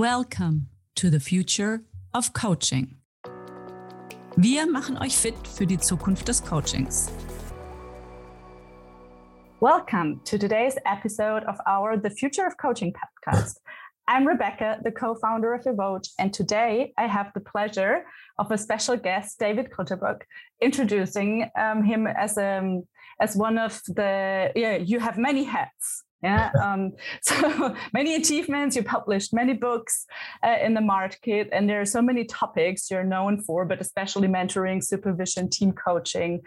Welcome to the future of coaching. Wir machen euch fit für die Zukunft des Coachings. Welcome to today's episode of our The Future of Coaching podcast. I'm Rebecca, the co founder of evoach, and today I have the pleasure of a special guest, David Clutterbuck, introducing um, him as, um, as one of the, yeah, you have many hats. Yeah. Um, so many achievements. You published many books uh, in the market, and there are so many topics you're known for, but especially mentoring, supervision, team coaching.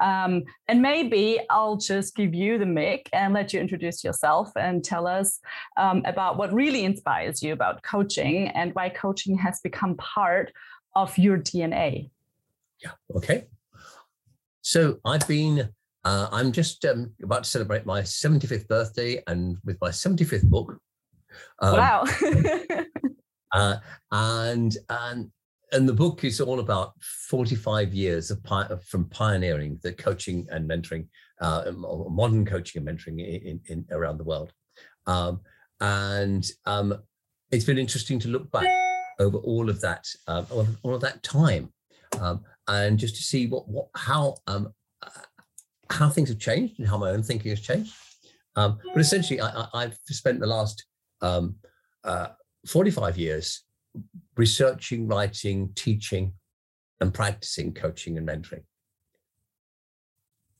Um, and maybe I'll just give you the mic and let you introduce yourself and tell us um, about what really inspires you about coaching and why coaching has become part of your DNA. Yeah. Okay. So I've been uh, I'm just um, about to celebrate my 75th birthday, and with my 75th book. Um, wow. uh, and and and the book is all about 45 years of pi- from pioneering the coaching and mentoring, uh, modern coaching and mentoring in, in, in around the world. Um, and um, it's been interesting to look back over all of that, uh, all of that time, um, and just to see what, what how um, how things have changed and how my own thinking has changed. Um, but essentially, I, have spent the last um, uh, 45 years researching, writing, teaching, and practicing coaching and mentoring.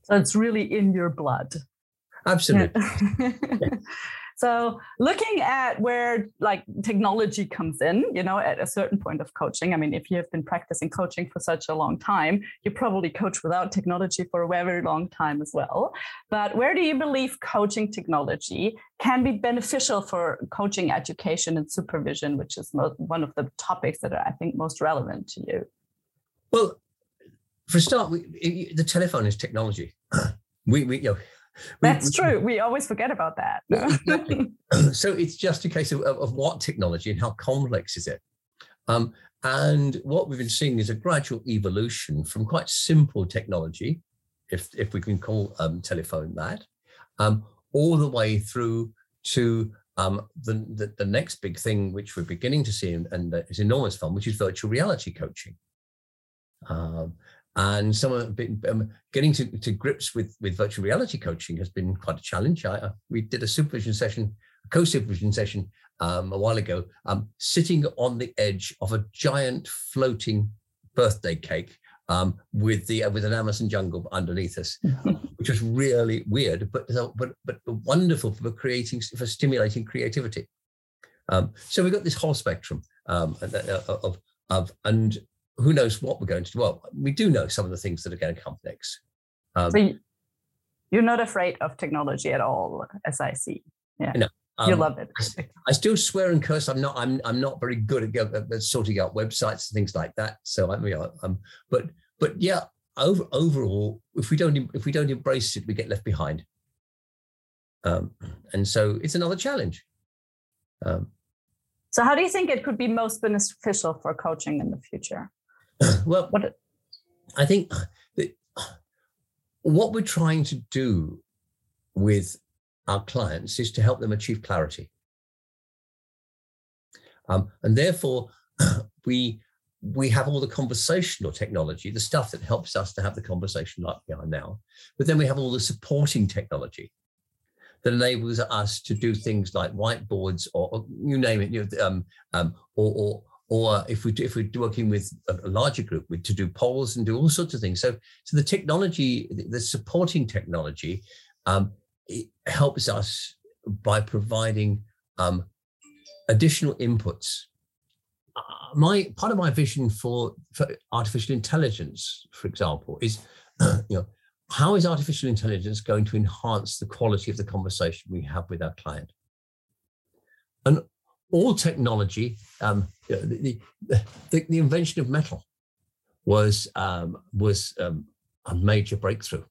So it's really in your blood. Absolutely. Yeah. So looking at where like technology comes in, you know, at a certain point of coaching. I mean, if you have been practicing coaching for such a long time, you probably coach without technology for a very long time as well. But where do you believe coaching technology can be beneficial for coaching education and supervision, which is one of the topics that are, I think, most relevant to you? Well, for a start, we, the telephone is technology. we, we, you know, that's true. We always forget about that. so it's just a case of, of, what technology and how complex is it. Um, and what we've been seeing is a gradual evolution from quite simple technology, if if we can call um, telephone that, um, all the way through to um, the, the, the next big thing, which we're beginning to see, and, and is enormous fun, which is virtual reality coaching. Um, and some of um, getting to, to grips with with virtual reality coaching has been quite a challenge. I, uh, we did a supervision session, a co-supervision session um, a while ago, um, sitting on the edge of a giant floating birthday cake um, with the uh, with an Amazon jungle underneath us, which was really weird, but but but wonderful for creating for stimulating creativity. Um, so we've got this whole spectrum um, uh, of of and who knows what we're going to do? Well, we do know some of the things that are going to come next. Um, so you're not afraid of technology at all, as I see. Yeah. No, um, you love it. I still swear and curse. I'm not. I'm. I'm not very good at, at sorting out websites and things like that. So I mean, um, but but yeah. Over overall, if we don't if we don't embrace it, we get left behind. Um, and so it's another challenge. Um, so, how do you think it could be most beneficial for coaching in the future? well, what I think that what we're trying to do with our clients is to help them achieve clarity. Um, and therefore, we we have all the conversational technology, the stuff that helps us to have the conversation like we are now. But then we have all the supporting technology that enables us to do things like whiteboards or, or you name it, you know, um, um, or, or or if we if we're working with a larger group, we to do polls and do all sorts of things. So so the technology, the supporting technology, um, helps us by providing um, additional inputs. Uh, my part of my vision for, for artificial intelligence, for example, is you know how is artificial intelligence going to enhance the quality of the conversation we have with our client? And all technology, um, the, the, the, the, invention of metal was um, was um, a major breakthrough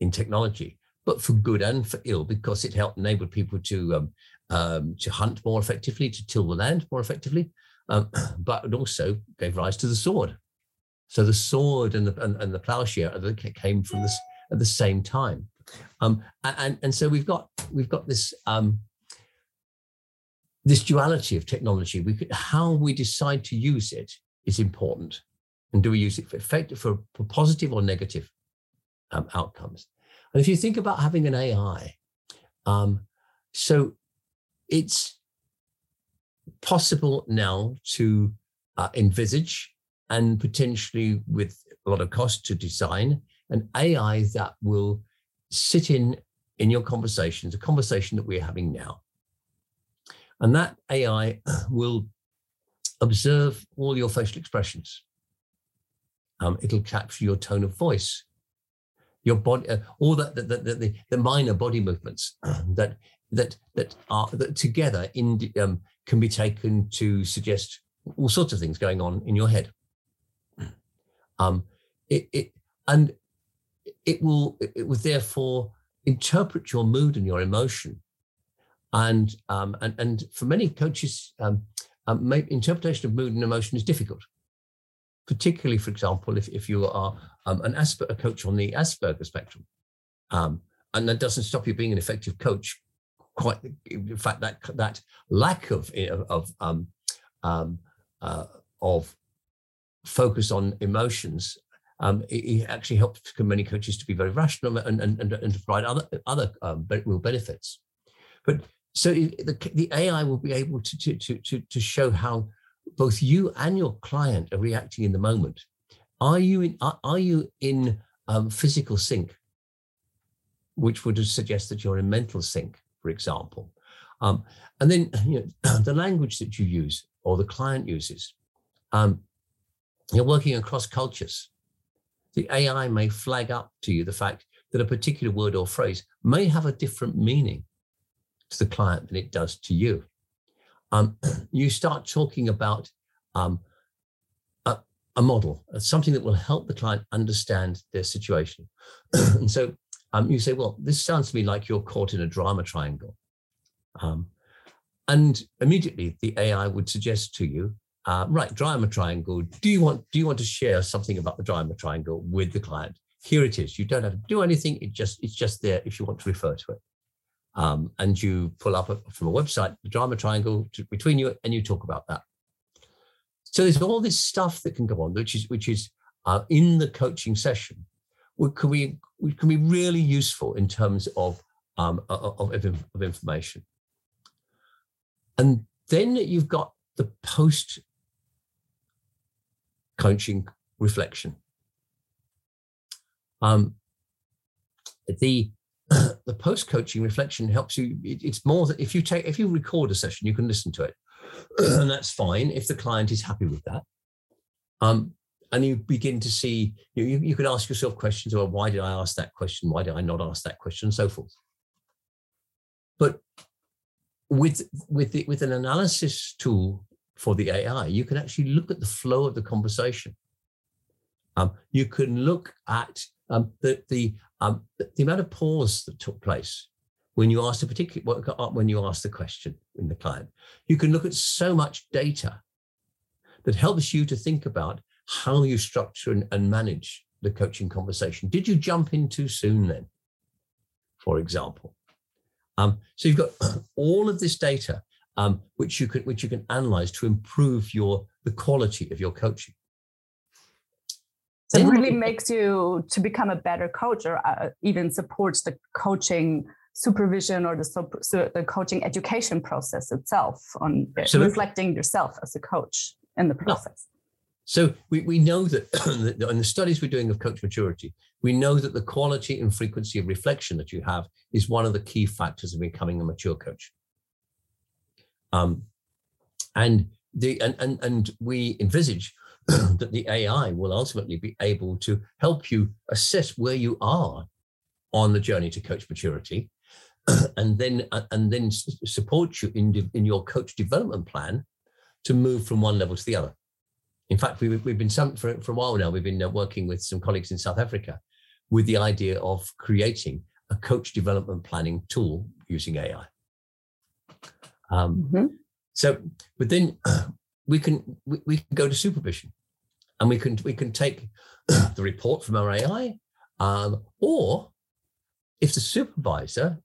in technology, but for good and for ill, because it helped enable people to um, um, to hunt more effectively, to till the land more effectively, um, but it also gave rise to the sword. So the sword and the and, and the plowshare came from this at the same time, and and so we've got we've got this this duality of technology, we could, how we decide to use it is important. And do we use it for effective, for, for positive or negative um, outcomes? And if you think about having an AI, um, so it's possible now to uh, envisage and potentially with a lot of cost to design an AI that will sit in in your conversations, a conversation that we're having now. And that AI will observe all your facial expressions. Um, it'll capture your tone of voice, your body, uh, all that the, the, the, the, minor body movements that that that are that together in um, can be taken to suggest all sorts of things going on in your head. Um, it, it and it will it will therefore interpret your mood and your emotion, and um, and and for many coaches, um, um, interpretation of mood and emotion is difficult. Particularly, for example, if, if you are um, an Asper- a coach on the Asperger spectrum, um, and that doesn't stop you being an effective coach. Quite, in fact, that that lack of of um, uh, of focus on emotions um, it, it, actually helps many coaches to be very rational and, and, and, and to provide other other um, real benefits. But so the, the AI will be able to, to, to, to show how both you and your client are reacting in the moment. Are you in, are, are you in um, physical sync, which would suggest that you're in mental sync, for example? Um, and then you know, the language that you use or the client uses. Um, you're working across cultures. The AI may flag up to you the fact that a particular word or phrase may have a different meaning to the client than it does to you. Um, you start talking about um, a, a, model, uh, something that will help the client understand their situation. and so um, you say, well, this sounds to me like you're caught in a drama triangle. Um, and immediately the AI would suggest to you, uh, right, drama triangle. Do you want do you want to share something about the drama triangle with the client? Here it is. You don't have to do anything. It just it's just there if you want to refer to it um, and you pull up from a website the drama triangle to, between you and you talk about that. So there's all this stuff that can go on which is which is uh, in the coaching session which can be which can be really useful in terms of um, of, of, of information. And then you've got the post coaching reflection. Um, the the post coaching reflection helps you. It, it's more that if you take if you record a session, you can listen to it, and that's fine if the client is happy with that. Um, and you begin to see you, you, you can ask yourself questions about why did I ask that question, why did I not ask that question, and so forth. But with with the, with an analysis tool for the AI, you can actually look at the flow of the conversation. Um, you can look at um, the the um, the amount of pause that took place when you asked a particular when you asked the question in the client, you can look at so much data that helps you to think about how you structure and, and manage the coaching conversation. Did you jump in too soon then, for example? Um, so you've got all of this data um, which you can which you can analyze to improve your the quality of your coaching. So it really makes you to become a better coach or uh, even supports the coaching supervision or the, so the coaching education process itself on Absolutely. reflecting yourself as a coach in the process. So we, we know that in the studies we're doing of coach maturity, we know that the quality and frequency of reflection that you have is one of the key factors of becoming a mature coach. Um, and the and, and and we envisage that the AI will ultimately be able to help you assess where you are on the journey to coach maturity, and then uh, and then support you in in your coach development plan to move from one level to the other. In fact, we've, we've been some for, for a while now. We've been uh, working with some colleagues in South Africa with the idea of creating a coach development planning tool using AI. Um, mm-hmm. So, but then we can we, we can go to supervision and we can we can take the report from our AI, um, or if the supervisor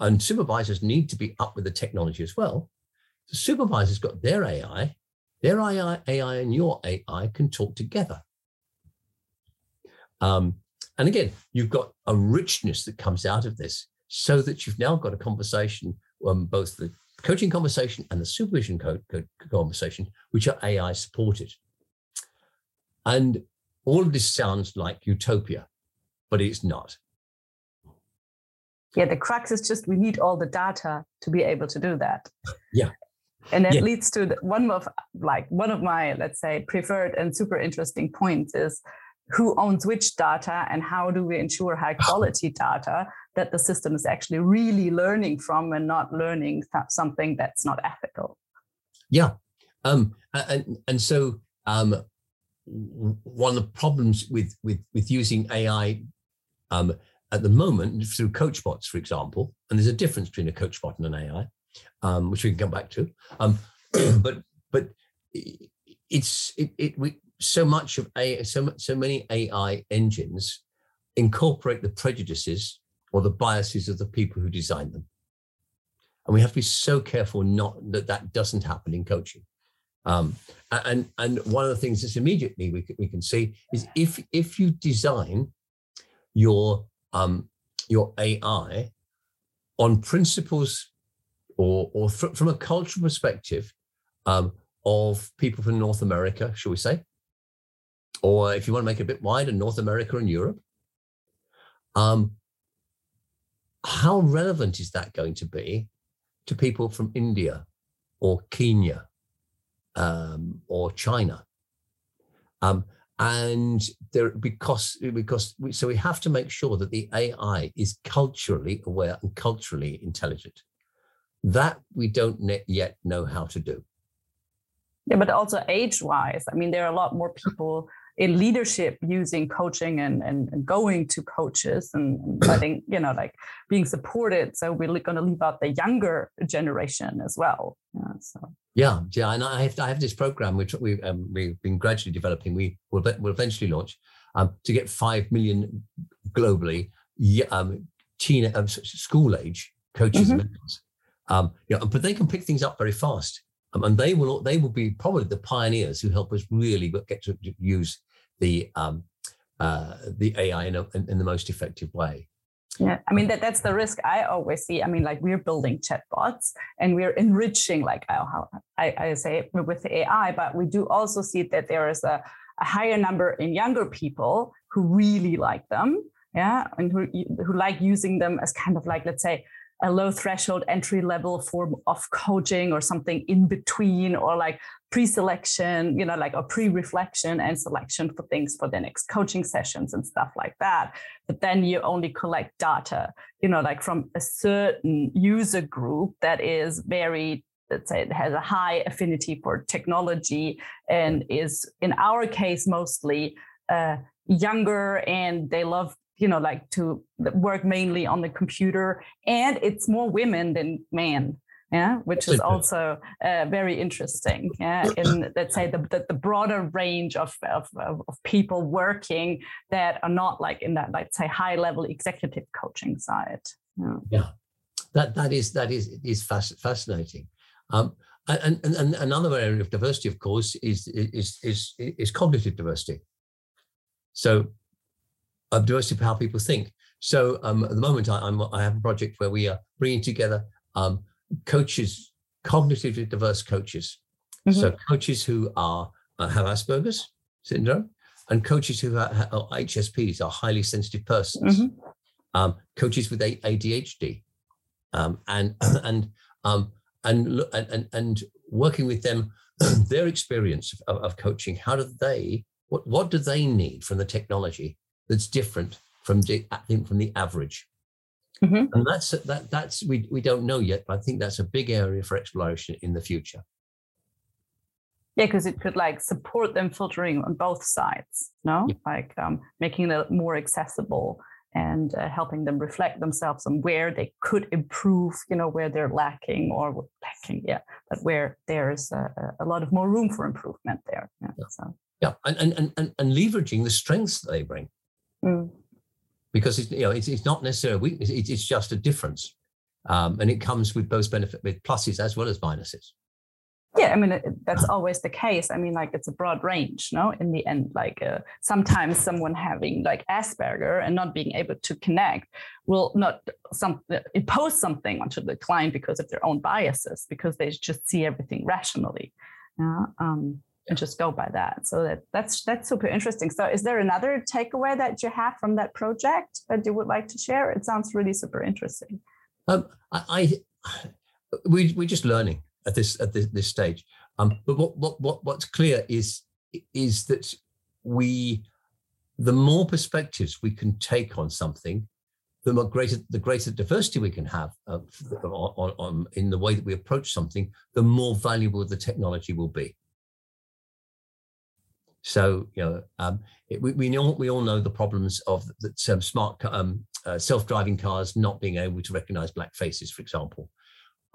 and supervisors need to be up with the technology as well, the supervisor's got their AI, their AI, AI and your AI can talk together. Um, and again, you've got a richness that comes out of this so that you've now got a conversation, um, both the coaching conversation and the supervision co- co- conversation, which are AI supported. And all of this sounds like utopia, but it's not. Yeah, the crux is just we need all the data to be able to do that. Yeah. And that Yeah. leads to the, one of like one of my let's say preferred and super interesting points is who owns which data and how do we ensure high quality data that the system is actually really learning from and not learning th- something that's not ethical. Yeah. Um, and, and so um, one of the problems with, with, with using AI um, at the moment through CoachBots, for example, and there's a difference between a CoachBot and an AI, um, which we can come back to. Um, but but it's it, it we so much of a so so many AI engines incorporate the prejudices or the biases of the people who design them, and we have to be so careful not that that doesn't happen in coaching. Um, and and one of the things that's immediately we can, we can see is if if you design your um, your AI on principles or or fr- from a cultural perspective um, of people from North America, shall we say, or if you want to make it a bit wider, North America and Europe. Um, how relevant is that going to be to people from India or Kenya um, or China? Um, and there because because we, so we have to make sure that the AI is culturally aware and culturally intelligent. That we don't yet know how to do. Yeah, but also age wise, I mean, there are a lot more people in leadership using coaching and, and, and going to coaches and, and letting, you know, like being supported. So we're going to leave out the younger generation as well. Yeah, so. Yeah, yeah, and I have I have this program which we um, we've been gradually developing. We will will eventually launch um, to get five million globally um, teen um, school age coaches Mhm. and mentors. Um, yeah, but they can pick things up very fast, um, and they will they will be probably the pioneers who help us really get to use the um, uh, the AI in, a, in, in the most effective way. Yeah, I mean that that's the risk I always see. I mean, like we're building chatbots and we're enriching, like I, I, I say with the AI, but we do also see that there is a, a higher number in younger people who really like them, yeah, and who who like using them as kind of like let's say a low threshold entry level form of coaching or something in between or like pre-selection you know like a pre-reflection and selection for things for the next coaching sessions and stuff like that. But then you only collect data you know like from a certain user group that is very let's say it has a high affinity for technology and is in our case mostly uh, younger and they love you know like to work mainly on the computer and it's more women than men yeah which is also uh, very interesting yeah in let's say the, the, the broader range of, of, of people working that are not like in that let's say high level executive coaching side yeah, yeah. that that is that is is fascinating. Um, and, and, and another area of diversity of course is is is is cognitive diversity. So of diversity of how people think so um, at the moment I, I'm, I have a project where we are bringing together um, coaches, cognitively diverse coaches. Mm-hmm. So coaches who are uh, have Asperger's syndrome, and coaches who are, are HSPs, are highly sensitive persons. Mm-hmm. Um, coaches with ADHD, um, and and um, and and and working with them, their experience of, of coaching. How do they? What what do they need from the technology that's different from the from the average? Mm-hmm. And that's that that's we we don't know yet, but I think that's a big area for exploration in the future. Yeah, because it could like support them filtering on both sides, no? Yeah. Like um, making it more accessible and uh, helping them reflect themselves on where they could improve, you know, where they're lacking or lacking, yeah, but where there's a, a lot of more room for improvement there. Yeah, yeah. So. yeah. And, and and and leveraging the strengths that they bring. Mm. Because it's you know it's, it's not necessarily a weakness it's just a difference. Um, and it comes with both benefit with pluses as well as minuses. Yeah i mean it, that's always the case. I mean like it's a broad range no? In the end like uh, sometimes someone having like asperger and not being able to connect will not some impose something onto the client because of their own biases because they just see everything rationally yeah? Um, and just go by that so that that's that's super interesting so is there another takeaway that you have from that project that you would like to share it sounds really super interesting um, I, I we, we're just learning at this at this, this stage. Um, but what, what what what's clear is is that we the more perspectives we can take on something, the more greater the greater diversity we can have uh, on, on, in the way that we approach something, the more valuable the technology will be. So you know, um, it, we, we know we all know the problems of that um, smart um, uh, self-driving cars not being able to recognize black faces, for example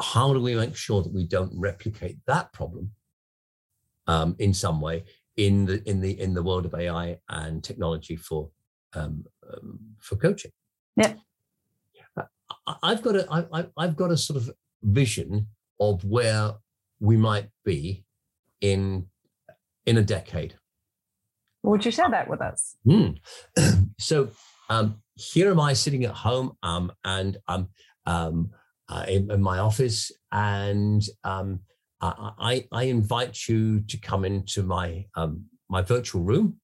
how do we make sure that we don't replicate that problem um, in some way in the in the in the world of AI and technology for um, um, for coaching? Yeah, I, have got a I, I've got a sort of vision of where we might be in in a decade. Would you share that with us? Mm. so um, here am I sitting at home, um, and I'm um, uh, in, in, my office, and um, I, I, invite you to come into my um, my virtual room.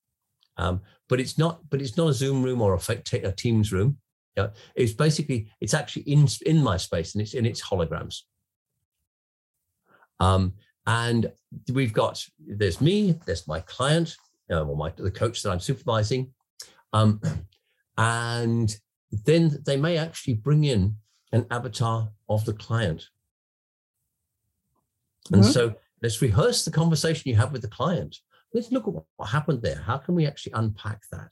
Um, but it's not but it's not a Zoom room or a, a Teams room. Yeah, it's basically it's actually in in my space and it's in its holograms. Um, and we've got there's me, there's my client, uh, or my the coach that I'm supervising, um, and then they may actually bring in an avatar of the client. And mm-hmm. so let's rehearse the conversation you have with the client. Let's look at what happened there. How can we actually unpack that?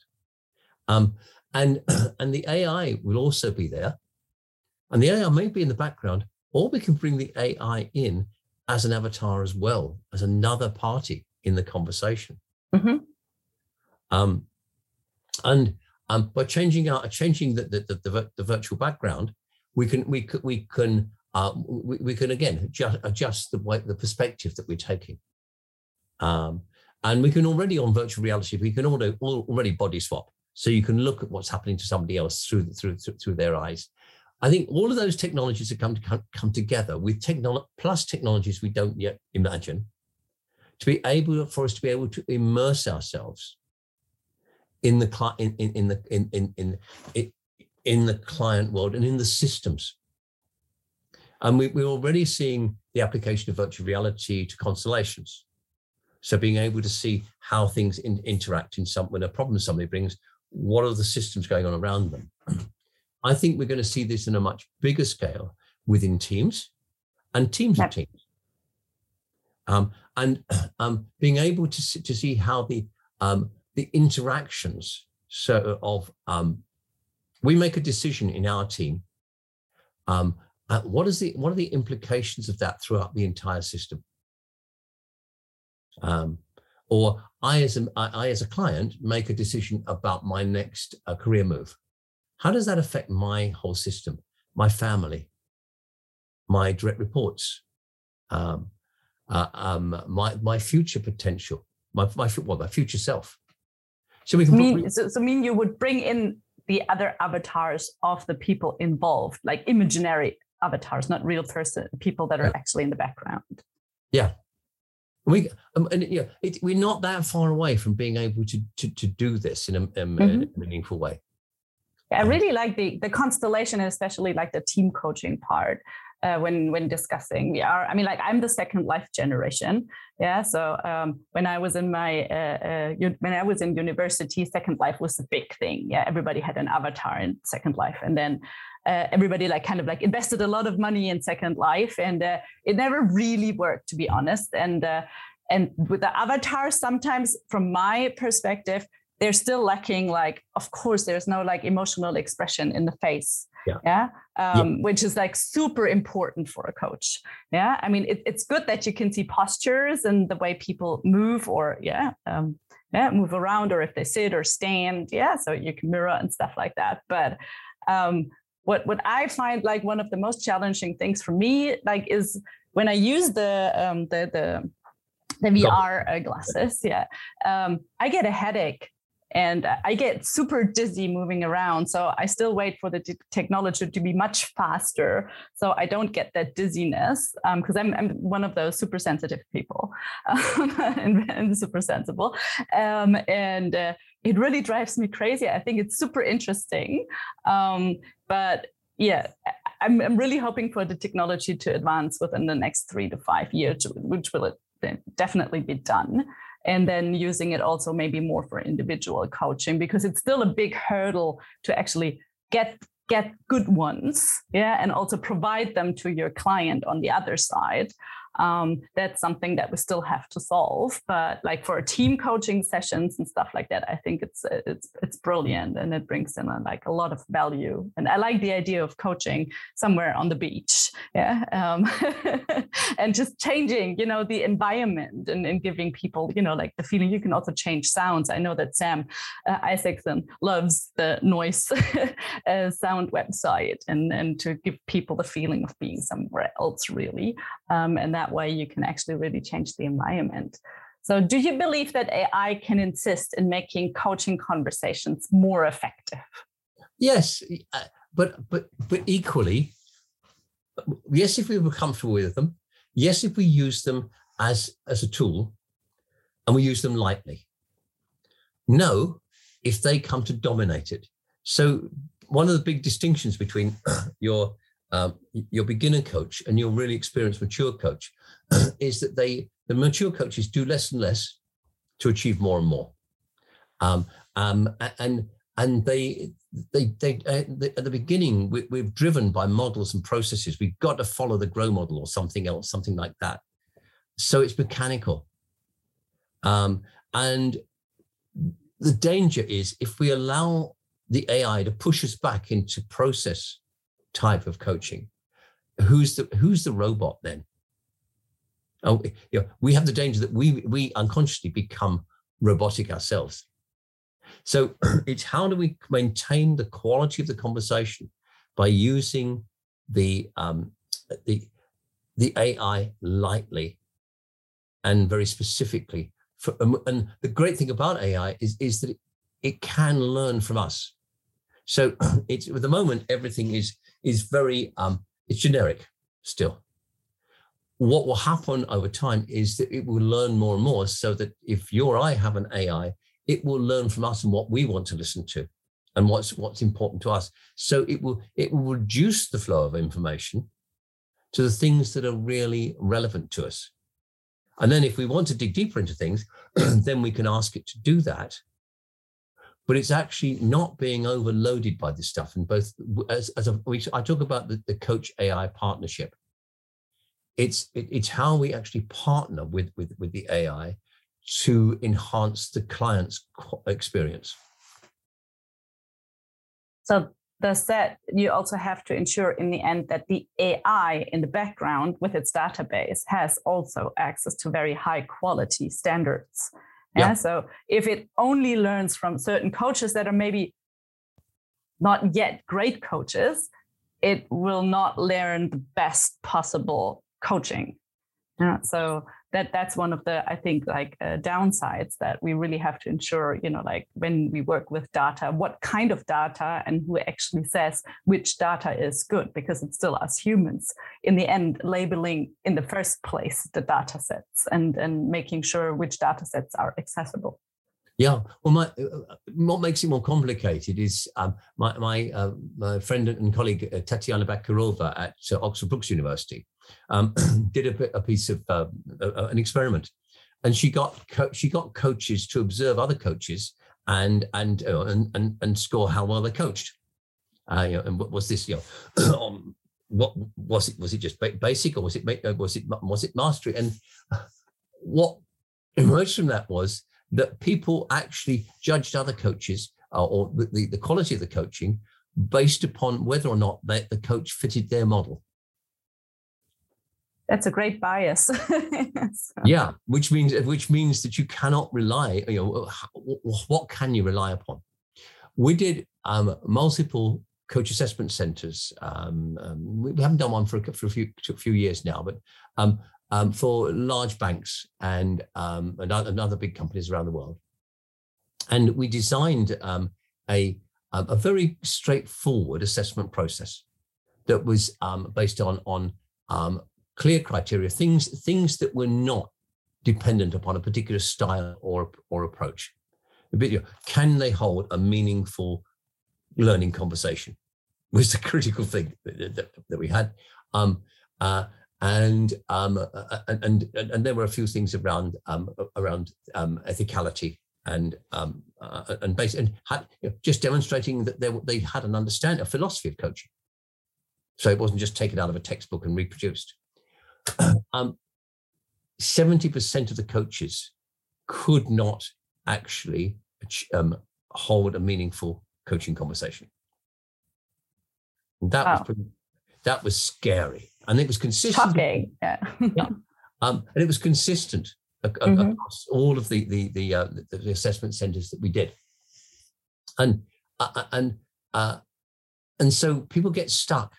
Um, and, and the AI will also be there. And the AI may be in the background, or we can bring the AI in as an avatar as well, as another party in the conversation. Mm-hmm. Um, and um, by changing changing the, the, the, the, virtual background, we can we can we can uh, we, we can again adjust, adjust the way the perspective that we're taking. Um, and we can already on virtual reality we can already already body swap, so you can look at what's happening to somebody else through through through their eyes. I think all of those technologies have come to come, come together with technology plus technologies we don't yet imagine to be able for us to be able to immerse ourselves in the in in, in the in in, in, in in the client world and in the systems. And we, we're already seeing the application of virtual reality to constellations. So being able to see how things in, interact in some when a problem somebody brings, what are the systems going on around them? I think we're going to see this in a much bigger scale within teams and teams yep. of teams. Um, and um, being able to see, to see how the um, the interactions so of um, we make a decision in our team. Um, uh, what is the what are the implications of that throughout the entire system? Um, or I as a I, I, as a client make a decision about my next uh, career move. How does that affect my whole system, my family, my direct reports, um, uh, um, my my future potential, my my well, my future self? So we can mean, so, so mean you would bring in the other avatars of the people involved, like imaginary avatars, not real person people that are yeah. actually in the background. Yeah. We um, and yeah, it, we're not that far away from being able to to, to do this in a, um, mm-hmm. a meaningful way. Yeah, I really like the the constellation, and especially like the team coaching part uh, when when discussing. Yeah, I mean, like I'm the second life generation. Yeah, so um, when I was in my uh, uh, when I was in university, Second Life was a big thing. Yeah, everybody had an avatar in Second Life, and then uh, everybody like kind of like invested a lot of money in Second Life, and uh, it never really worked, to be honest. And uh, and with the avatar, sometimes from my perspective, they're still lacking. Like, of course, there's no like emotional expression in the face yeah, yeah? Um, yeah. which is like super important for a coach. Yeah i mean it, it's good that you can see postures and the way people move or yeah um, yeah move around or if they sit or stand. Yeah so you can mirror and stuff like that. But um, what what i find like one of the most challenging things for me like is when I use the um, the the the VR uh, glasses, yeah, um, I get a headache and I get super dizzy moving around. So I still wait for the t- technology to be much faster, so I don't get that dizziness because um, I'm, I'm one of those super sensitive people um, and, and, super sensible, um, and uh, it really drives me crazy. I think it's super interesting, um, but yeah. I'm, I'm really hoping for the technology to advance within the next three to five years, which will definitely be done and then using it also maybe more for individual coaching because it's still a big hurdle to actually get get good ones yeah and also provide them to your client on the other side um, that's something that we still have to solve. But like for team coaching sessions and stuff like that, I think it's it's it's brilliant and it brings in a, like a lot of value. And I like the idea of coaching somewhere on the beach, yeah, um, and just changing, you know, the environment and, and giving people, you know, like the feeling. You can also change sounds. I know that Sam uh, Isaacson loves the noise uh, sound website and and to give people the feeling of being somewhere else, really, um, and that way you can actually really change the environment. So, do you believe that AI can insist in making coaching conversations more effective? Yes, uh, but but but equally, yes, if we were comfortable with them, yes, if we use them as as a tool, and we use them lightly. No, if they come to dominate it. So, one of the big distinctions between your um, your beginner coach and your really experienced mature coach is that they the mature coaches do less and less to achieve more and more. Um, um, and and they they they, uh, at the beginning we, we're driven by models and processes. We've got to follow the grow model or something else something like that. So it's mechanical. Um, and the danger is if we allow the ai to push us back into process type of coaching. Who's the who's the robot then? Oh, you know, we have the danger that we we unconsciously become robotic ourselves. So it's how do we maintain the quality of the conversation by using the um, the the AI lightly and very specifically. For, and the great thing about AI is is that it, it can learn from us. So it's at the moment everything is is very um, it's generic still. What will happen over time is that it will learn more and more, so that if you or I have an AI, it will learn from us and what we want to listen to, and what's what's important to us. So it will it will reduce the flow of information to the things that are really relevant to us. And then if we want to dig deeper into things, then we can ask it to do that but it's actually not being overloaded by this stuff. And both as, as a, we, I talk about the, the coach AI partnership. It's it, it's how we actually partner with with with the AI to enhance the client's experience. So does that you also have to ensure in the end that the AI in the background with its database has also access to very high quality standards yeah. yeah. So if it only learns from certain coaches that are maybe not yet great coaches, it will not learn the best possible coaching. Yeah. So that that's one of the i think like uh, downsides that we really have to ensure you know like when we work with data what kind of data and who actually says which data is good because it's still us humans. In the end labeling in the first place the data sets and and making sure which data sets are accessible yeah, well, my, uh, what makes it more complicated is um, my, my, uh, my, friend and colleague uh, Tatiana Bachkirova at uh, Oxford Brookes University um, did a, a, piece of uh, an experiment, and she got she got coaches to observe other coaches and and uh, and, and and score how well they coached. Uh, you know, and what was this? You know, um, what was it? Was it just basic, or was it uh, was it was it mastery? And what emerged from that was that people actually judged other coaches uh, or the, the quality of the coaching based upon whether or not they, the coach fitted their model that's a great bias. Yeah, which means which means that you cannot rely. You know, what can you rely upon? We did um, multiple coach assessment centers. Um, um, we haven't done one for a, for a few a few years now, but um, um, for large banks and, um, and, other big companies around the world. And we designed um, a a very straightforward assessment process that was based on on clear criteria, things things that were not dependent upon a particular style or or approach. Can they hold a meaningful learning conversation? Was the critical thing that, that, that we had, um, uh, and, um, and, and and there were a few things around um, around um, ethicality and um, uh, and base and had, you know, just demonstrating that they they had an understanding, a philosophy of coaching. So it wasn't just taken out of a textbook and reproduced. um, 70% of the coaches could not actually um, hold a meaningful coaching conversation. And that wow. was pretty, that was scary, and it was consistent. Shocking, yeah. yeah. Um, and it was consistent mm-hmm. across all of the the the, uh, the, the assessment centers that we did, and uh, uh and uh, and so people get stuck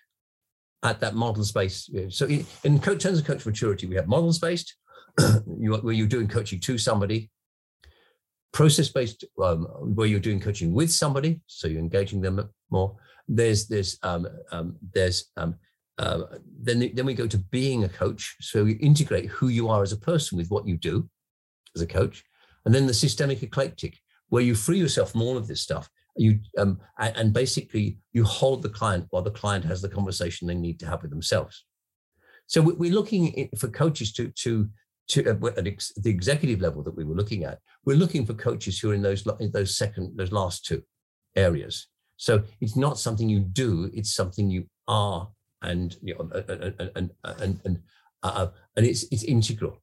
at that model space. So in, in terms of coach maturity, we have models based, you, where you're doing coaching to somebody, process based, um, where you're doing coaching with somebody, so you're engaging them more. There's there's um, um, there's uh, then then we go to being a coach. So you integrate who you are as a person with what you do as a coach, and then the systemic eclectic, where you free yourself from all of this stuff. You um, and basically you hold the client while the client has the conversation they need to have with themselves. So we're looking for coaches to to to uh, at the executive level that we were looking at, we're looking for coaches who are in those in those second those last two areas. So it's not something you do; it's something you are, and you know, and and and and, uh, and it's it's integral.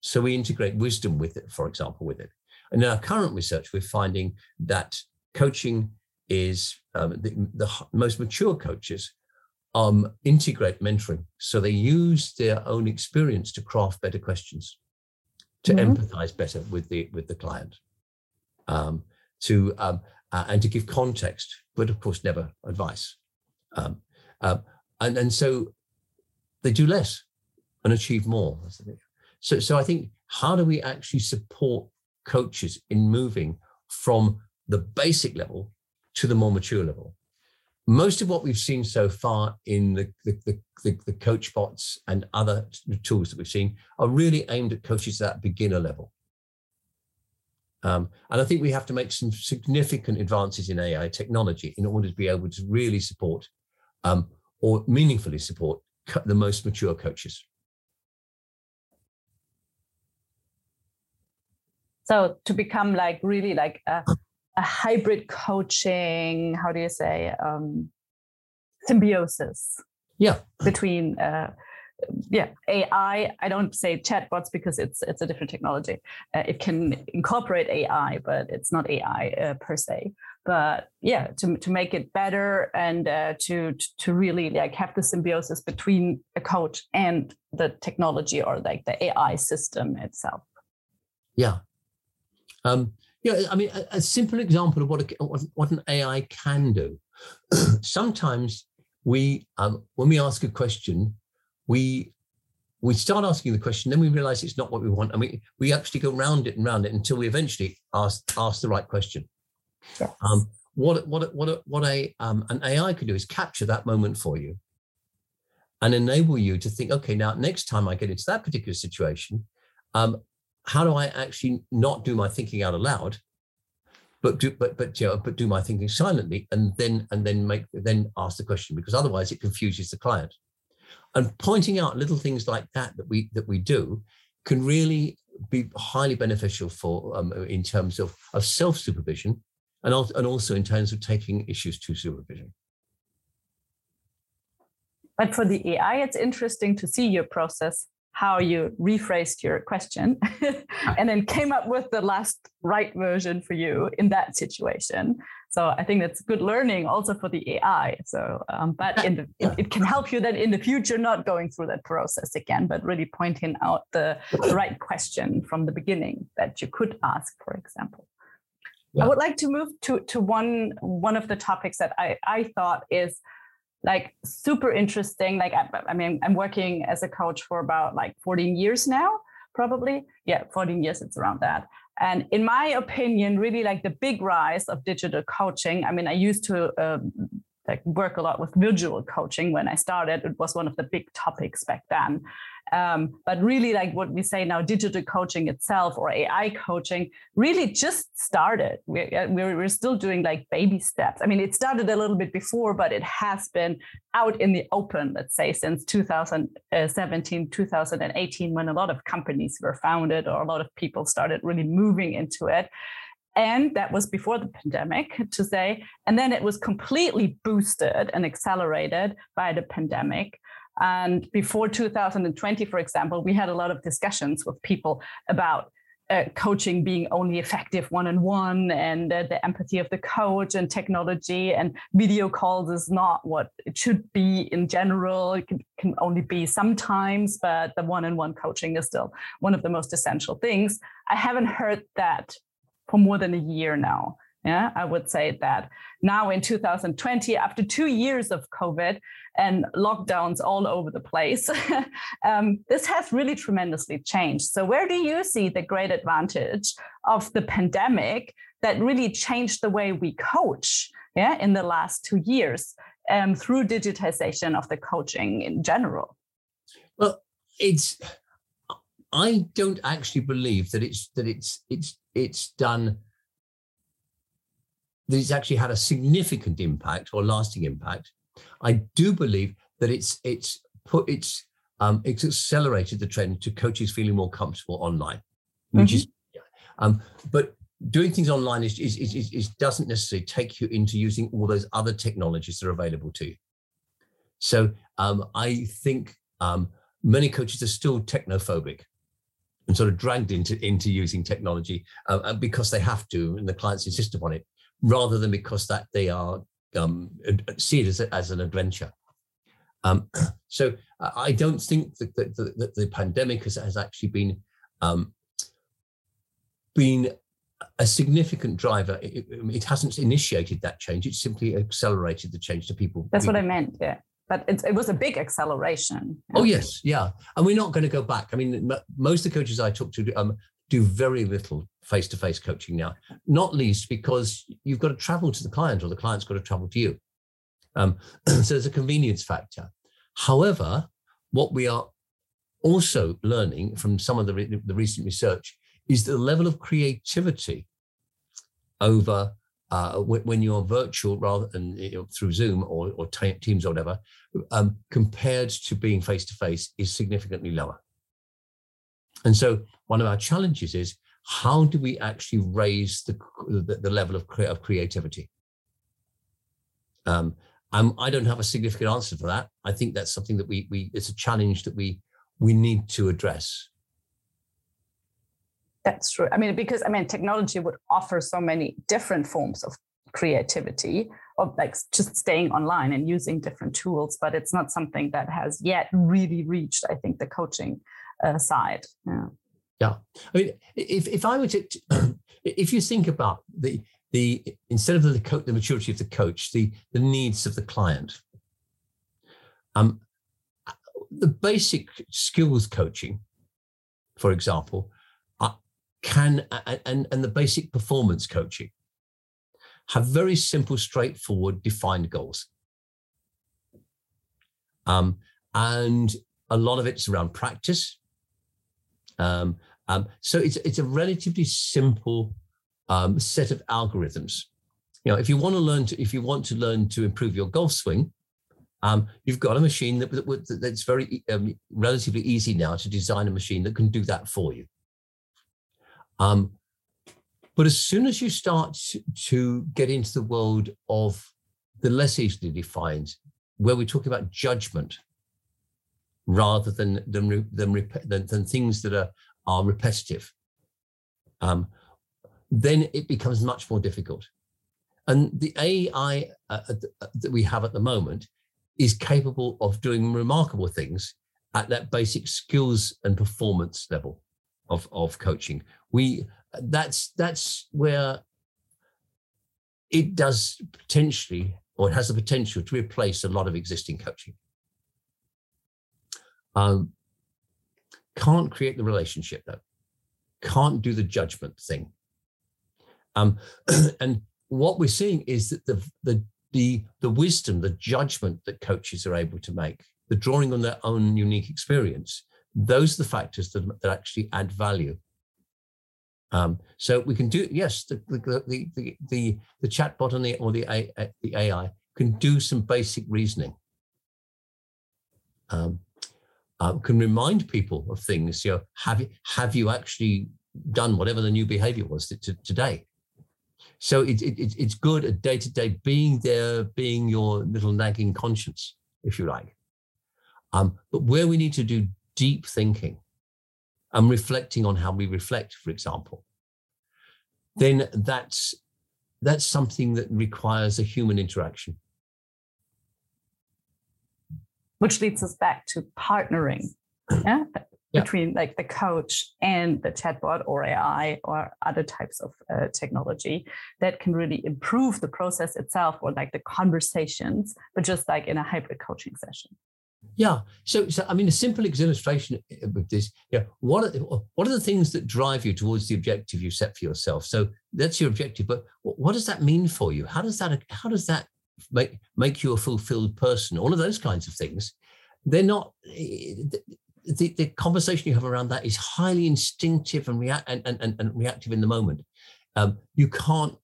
So we integrate wisdom with it, for example, with it. And in our current research, we're finding that coaching is um, the, the most mature coaches um, integrate mentoring. So they use their own experience to craft better questions, to mm-hmm. empathize better with the with the client, um, to um, uh, and to give context, but of course never advice. Um, uh, and and so they do less and achieve more. So so I think how do we actually support coaches in moving from the basic level to the more mature level? most of what we've seen so far in the, the, the, the, coach bots and other tools that we've seen are really aimed at coaches at that beginner level. Um, and I think we have to make some significant advances in AI technology in order to be able to really support um, or meaningfully support the most mature coaches. So to become like really like a a hybrid coaching how do you say um, symbiosis? Yeah. Between uh, yeah ai i don't say chatbots because it's it's a different technology. Uh, it can incorporate ai but it's not ai uh, per se but yeah to, to make it better and uh, to to really like have the symbiosis between a coach and the technology or like the ai system itself yeah um yeah, I mean, a, a simple example of what, a, what an AI can do. Sometimes we, um, when we ask a question, we we start asking the question, then we realize it's not what we want, and we we actually go round it and round it until we eventually ask ask the right question. Yes. Um, what what what what a um, an AI can do is capture that moment for you, and enable you to think, okay, now next time I get into that particular situation, um, how do I actually not do my thinking out aloud, but do but but you know, but do my thinking silently, and then and then make then ask the question because otherwise it confuses the client. And pointing out little things like that that we that we do can really be highly beneficial for um, in terms of of self supervision, and also, and also in terms of taking issues to supervision. But for the AI, it's interesting to see your process how you rephrased your question and then came up with the last right version for you in that situation. So i think that's good learning also for the ai so um, but the, it, it, can help you then in the future not going through that process again but really pointing out the right question from the beginning that you could ask for example yeah. I would like to move to to one one of the topics that I I thought is like super interesting. Like I, I mean, I'm working as a coach for about like 14 years now, probably. Yeah, 14 years. It's around that. And in my opinion, really like the big rise of digital coaching. I mean, I used to um, like work a lot with visual coaching when I started. It was one of the big topics back then. Um, but really, like what we say now, digital coaching itself or AI coaching really just started. We're, uh, we're, still doing like baby steps. I mean, it started a little bit before, but it has been out in the open, let's say, since 2017, 2018, when a lot of companies were founded or a lot of people started really moving into it and that was before the pandemic to say and then it was completely boosted and accelerated by the pandemic. And before 2020 for example we had a lot of discussions with people about uh, coaching being only effective one-on-one and uh, the empathy of the coach and technology and video calls is not what it should be in general. It can, can only be sometimes but the one-on-one coaching is still one of the most essential things. I haven't heard that for more than a year now. Yeah, I would say that now in 2020, after two years of COVID and lockdowns all over the place, um, this has really tremendously changed. So, where do you see the great advantage of the pandemic that really changed the way we coach? Yeah, in the last two years um, through digitization of the coaching in general. Well, it's I don't actually believe that it's that it's it's it's done that it's actually had a significant impact or lasting impact. I do believe that it's it's put it's um, it's accelerated the trend to coaches feeling more comfortable online, which mm-hmm. is um, but doing things online is, is, is, is, doesn't necessarily take you into using all those other technologies that are available to you. So um, I think um, many coaches are still technophobic and sort of dragged into into using technology uh, because they have to and the clients insist upon it rather than because that they are um, see it as, a, as an adventure. Um, so i don't think that the, the, the pandemic has, has actually been um, been a significant driver. It, it, hasn't initiated that change. It's simply accelerated the change to people that's what i meant yeah but it, it was a big acceleration. Oh yes, yeah, and we're not going to go back. I mean, most of the coaches I talk to um, do very little face-to-face coaching now, not least because you've got to travel to the client or the client's got to travel to you. Um, so there's a convenience factor. However, what we are also learning from some of the, re- the recent research is the level of creativity over uh, when you're virtual rather than you know, through Zoom or, or Teams or whatever, um, compared to being face to face, is significantly lower. And so, one of our challenges is how do we actually raise the the, the level of, cre- of creativity? Um, I don't have a significant answer for that. I think that's something that we we it's a challenge that we we need to address. That's true. I mean, because I mean, technology would offer so many different forms of creativity, of like just staying online and using different tools, but it's not something that has yet really reached, I think, the coaching uh, side. Yeah. Yeah. I mean, if, if I were to, if you think about the, the instead of the, the maturity of the coach, the, the needs of the client, um, the basic skills coaching, for example, can and, and the basic performance coaching have very simple, straightforward, defined goals. Um, and a lot of it's around practice. Um, um, so it's it's a relatively simple um, set of algorithms. You know, if you want to learn to if you want to learn to improve your golf swing, um, you've got a machine that, that that's very um, relatively easy now to design a machine that can do that for you. Um, but as soon as you start to get into the world of the less easily defined, where we're talking about judgment rather than than than, than, than things that are are repetitive, um, then it becomes much more difficult. And the AI uh, uh, that we have at the moment is capable of doing remarkable things at that basic skills and performance level of, of coaching. We that's that's where it does potentially, or it has the potential to replace a lot of existing coaching. Um, can't create the relationship though. Can't do the judgment thing. Um, and what we're seeing is that the, the the the wisdom, the judgment that coaches are able to make, the drawing on their own unique experience, those are the factors that, that actually add value. Um, so we can do yes, the the the the, the, the chatbot and the or the, A, the AI can do some basic reasoning. Um, uh, can remind people of things. You know, have you have you actually done whatever the new behavior was to, to, today? So it, it, it's good at day to day being there, being your little nagging conscience, if you like. Um, but where we need to do deep thinking and reflecting on how we reflect, for example, then that's that's something that requires a human interaction. Which leads us back to partnering. Yeah? yeah. between like the coach and the chatbot or AI or other types of uh, technology that can really improve the process itself or like the conversations, but just like in a hybrid coaching session. Yeah. So, so I mean, a simple illustration of this. Yeah. What are what are the things that drive you towards the objective you set for yourself? So that's your objective, but what does that mean for you? How does that how does that make make you a fulfilled person? All of those kinds of things. They're not eh, the, the conversation you have around that is highly instinctive and, react, and, and, and reactive in the moment. Um, you can't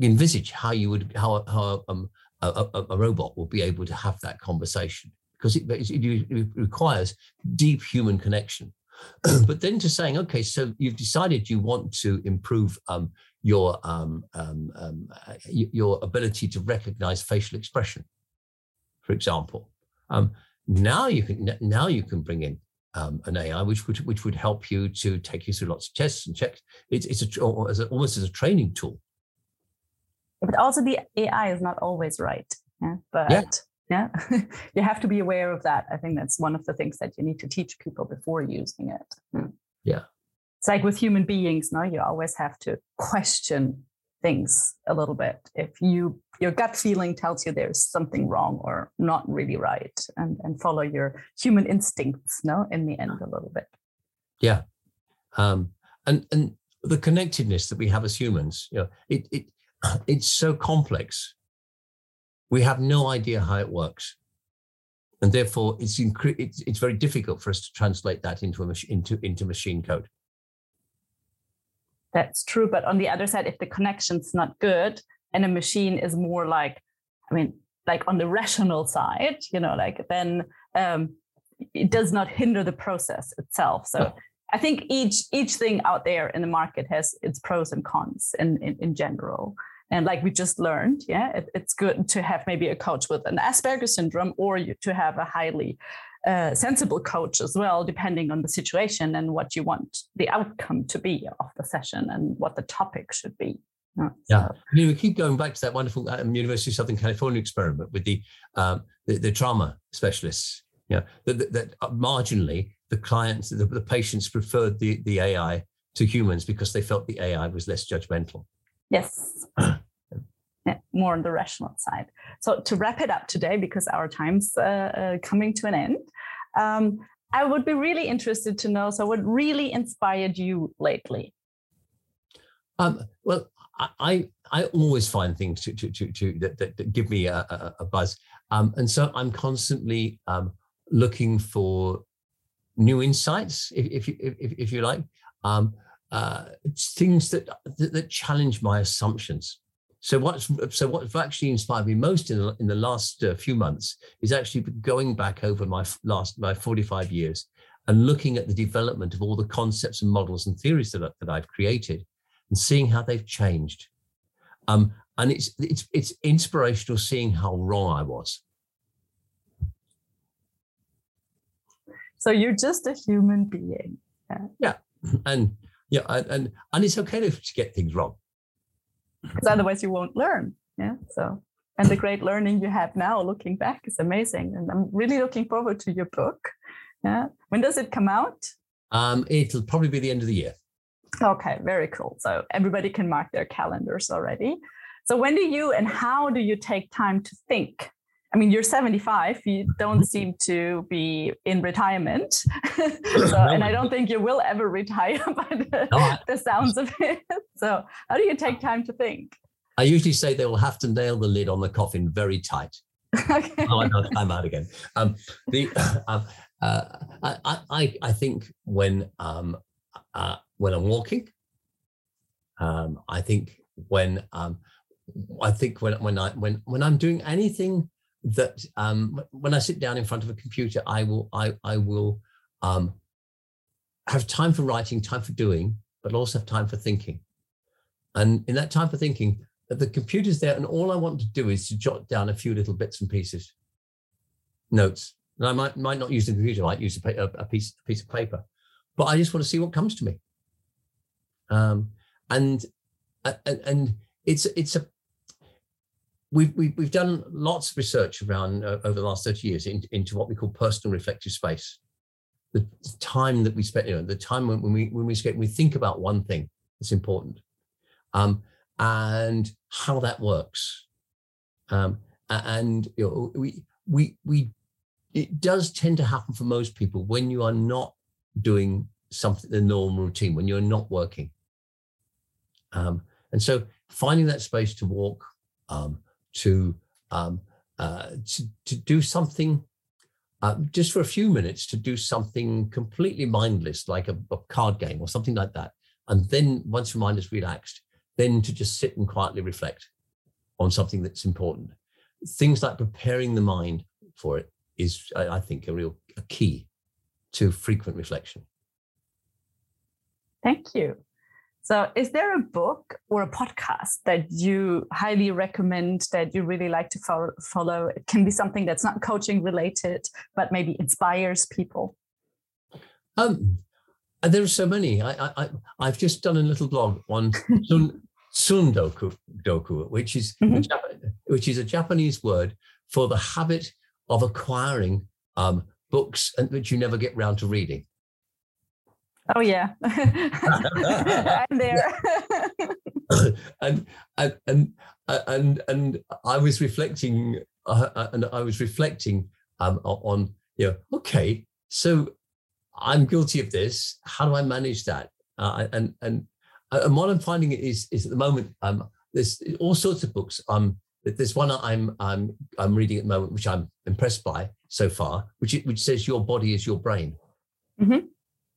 envisage how you would how, how um, a, a, a, robot will be able to have that conversation because it, it, requires deep human connection. but then to saying, okay, so you've decided you want to improve um, your um, um, um your ability to recognize facial expression, for example. Um, now you can now you can bring in um, an AI which would which would help you to take you through lots of tests and checks. It's it's a, as a, almost as a training tool. But also the AI is not always right. Yeah? But yeah. Yeah you have to be aware of that. I think that's one of the things that you need to teach people before using it. Hmm. Yeah. It's like with human beings, no, you always have to question things a little bit. If you your gut feeling tells you there's something wrong or not really right, and and follow your human instincts, no, in the end a little bit. Yeah, um, and and the connectedness that we have as humans, you know, it it it's so complex. We have no idea how it works, and therefore it's incre- it's, it's very difficult for us to translate that into a mach- into into machine code that's true. But on the other side, if the connection's not good and a machine is more like, I mean, like on the rational side, you know, like then um, it does not hinder the process itself. So I think each each thing out there in the market has its pros and cons in, in, in general. And like we just learned, yeah, it, it's good to have maybe a coach with an Asperger syndrome or you, to have a highly uh, sensible coach as well, depending on the situation and what you want the outcome to be of the session and what the topic should be. Yeah, know, we keep going back to that wonderful um, University of Southern California experiment with the um, the, the, trauma specialists. Yeah, that, that, uh, marginally the clients, the, the patients preferred the the AI to humans because they felt the AI was less judgmental. Yes. yeah, more on the rational side. So to wrap it up today, because our time's uh, uh, coming to an end, um, I would be really interested to know. So, what really inspired you lately? Um, well, I I always find things to to to, to that, that, that, give me a, a, a buzz, um, and so I'm constantly um, looking for new insights, if if you, if, if you like, um, uh, things that, that, that challenge my assumptions. So what's so what's actually inspired me most in the, in the last uh, few months is actually going back over my last my 45 years and looking at the development of all the concepts and models and theories that, that I've created and seeing how they've changed. Um, and it's it's it's inspirational seeing how wrong I was. So you're just a human being. Yeah, yeah. and yeah, and and it's okay to get things wrong because otherwise you won't learn. Yeah. So, and the great learning you have now looking back is amazing. And I'm really looking forward to your book. Yeah. When does it come out? Um, it'll probably be the end of the year. Okay, very cool. So everybody can mark their calendars already. So when do you and how do you take time to think? I mean, you're 75. You don't seem to be in retirement, so, and I don't think you will ever retire by the, the sounds of it. So, how do you take time to think? I usually say they will have to nail the lid on the coffin very tight. okay. Oh, I'm out again. Um, the um, uh, I, I I think when um, uh, when I'm walking, um, I think when um, I think when when I when when I'm doing anything that um, when I sit down in front of a computer, I will I I will um, have time for writing, time for doing, but also have time for thinking. And in that time for thinking, the computer's there, and all I want to do is to jot down a few little bits and pieces, notes. And I might might not use the computer, I might use a, a, piece a piece of paper, but I just want to see what comes to me. Um, and and and it's it's a we've, we've, we've done lots of research around uh, over the last 30 years in, into what we call personal reflective space. The time that we spend, you know, the time when, when we when we when we think about one thing that's important, um, and how that works. Um, and you know, we we we it does tend to happen for most people when you are not doing something the normal routine, when you're not working. Um, and so finding that space to walk, um, to, um, uh, to, to do something uh, just for a few minutes to do something completely mindless, like a, a, card game or something like that. And then once your mind is relaxed, then to just sit and quietly reflect on something that's important. Things like preparing the mind for it is, I, I think, a real a key to frequent reflection. Thank you. So, is there a book or a podcast that you highly recommend that you really like to follow? It can be something that's not coaching related, but maybe inspires people. Um, there are so many. I, I, I've just done a little blog on sun, tsundoku, doku, which is mm-hmm. a, which is a Japanese word for the habit of acquiring um, books and that you never get round to reading. Oh yeah, I'm there. and, and and and and I was reflecting, uh, uh, and I was reflecting um, on you know, okay, so I'm guilty of this. How do I manage that? Uh, and and uh, and what I'm finding is is at the moment um, there's all sorts of books. Um, there's one I'm I'm I'm reading at the moment, which I'm impressed by so far, which which says your body is your brain. Mm-hmm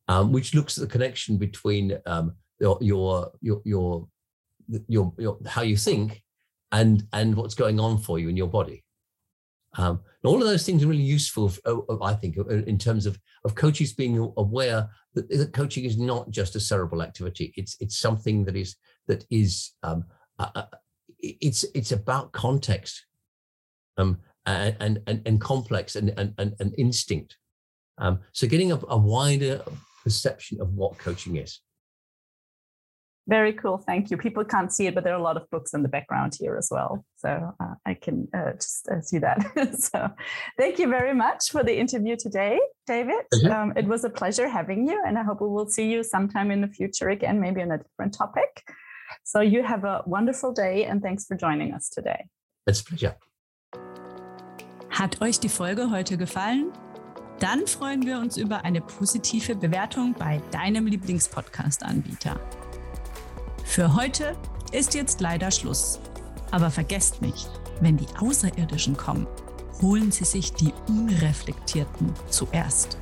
um, which looks at the connection between um, your, your, your your your your how you think and and what's going on for you in your body. Um, and all of those things are really useful, uh, uh, I think, uh, in terms of of coaches being aware that, that coaching is not just a cerebral activity. It's it's something that is that is um, uh, it's it's about context, um, and and and complex and and and, and instinct. Um, so getting a, a wider perception of what coaching is. Very cool. Thank you. People can't see it, but there are a lot of books in the background here as well. So uh, I can uh, just uh, see that. so thank you very much for the interview today, David. Um, it was a pleasure having you, and I hope we will see you sometime in the future again, maybe on a different topic. So you have a wonderful day, and thanks for joining us today. It's a pleasure. Hat euch die Folge heute gefallen? Dann freuen wir uns über eine positive Bewertung bei deinem Lieblingspodcast-Anbieter. Für heute ist jetzt leider Schluss. Aber vergesst nicht, wenn die Außerirdischen kommen, holen sie sich die Unreflektierten zuerst.